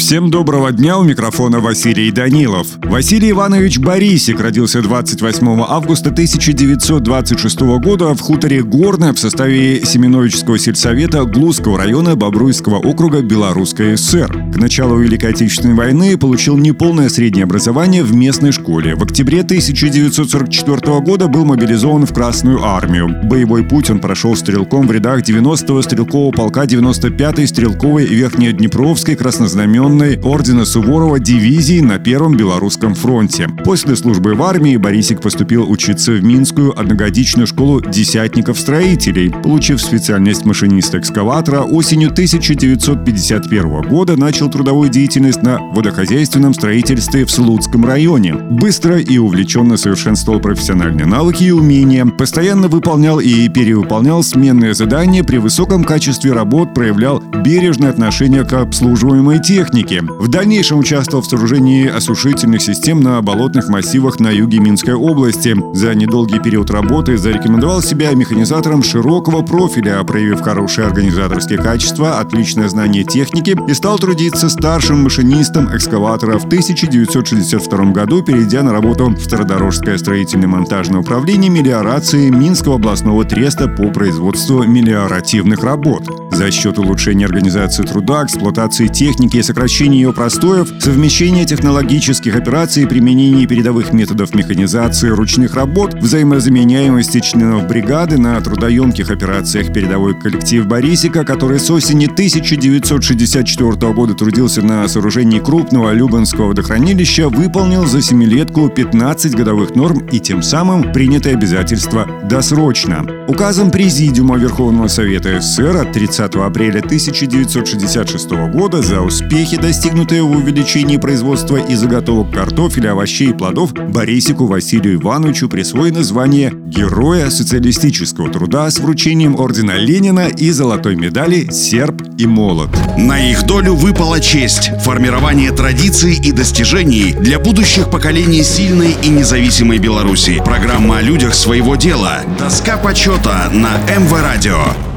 Всем доброго дня, у микрофона Василий Данилов. Василий Иванович Борисик родился 28 августа 1926 года в хуторе Горное в составе Семеновического сельсовета Глузского района Бобруйского округа Белорусской ССР. К началу Великой Отечественной войны получил неполное среднее образование в местной школе. В октябре 1944 года был мобилизован в Красную армию. Боевой путь он прошел стрелком в рядах 90-го стрелкового полка 95-й стрелковой Верхнеднепровской краснознаменной военной ордена Суворова дивизии на Первом Белорусском фронте. После службы в армии Борисик поступил учиться в Минскую одногодичную школу десятников-строителей. Получив специальность машиниста-экскаватора, осенью 1951 года начал трудовую деятельность на водохозяйственном строительстве в Слуцком районе. Быстро и увлеченно совершенствовал профессиональные навыки и умения, постоянно выполнял и перевыполнял сменные задания при высоком качестве работ, проявлял бережное отношение к обслуживаемой технике, Минске. В дальнейшем участвовал в сооружении осушительных систем на болотных массивах на юге Минской области. За недолгий период работы зарекомендовал себя механизатором широкого профиля, проявив хорошие организаторские качества, отличное знание техники и стал трудиться старшим машинистом экскаватора в 1962 году, перейдя на работу в Стародорожское строительно-монтажное управление мелиорации Минского областного треста по производству мелиоративных работ. За счет улучшения организации труда, эксплуатации техники и сокращения сокращение ее простоев, совмещение технологических операций, применение передовых методов механизации ручных работ, взаимозаменяемости членов бригады на трудоемких операциях передовой коллектив Борисика, который с осени 1964 года трудился на сооружении крупного Любанского водохранилища, выполнил за семилетку 15 годовых норм и тем самым принятое обязательство досрочно. Указом Президиума Верховного Совета СССР от 30 апреля 1966 года за успехи, достигнутые в увеличении производства и заготовок картофеля, овощей и плодов, Борисику Василию Ивановичу присвоено звание Героя социалистического труда с вручением ордена Ленина и золотой медали «Серб и молот». На их долю выпала честь – формирование традиций и достижений для будущих поколений сильной и независимой Беларуси. Программа о людях своего дела. Доска почета на МВ Радио.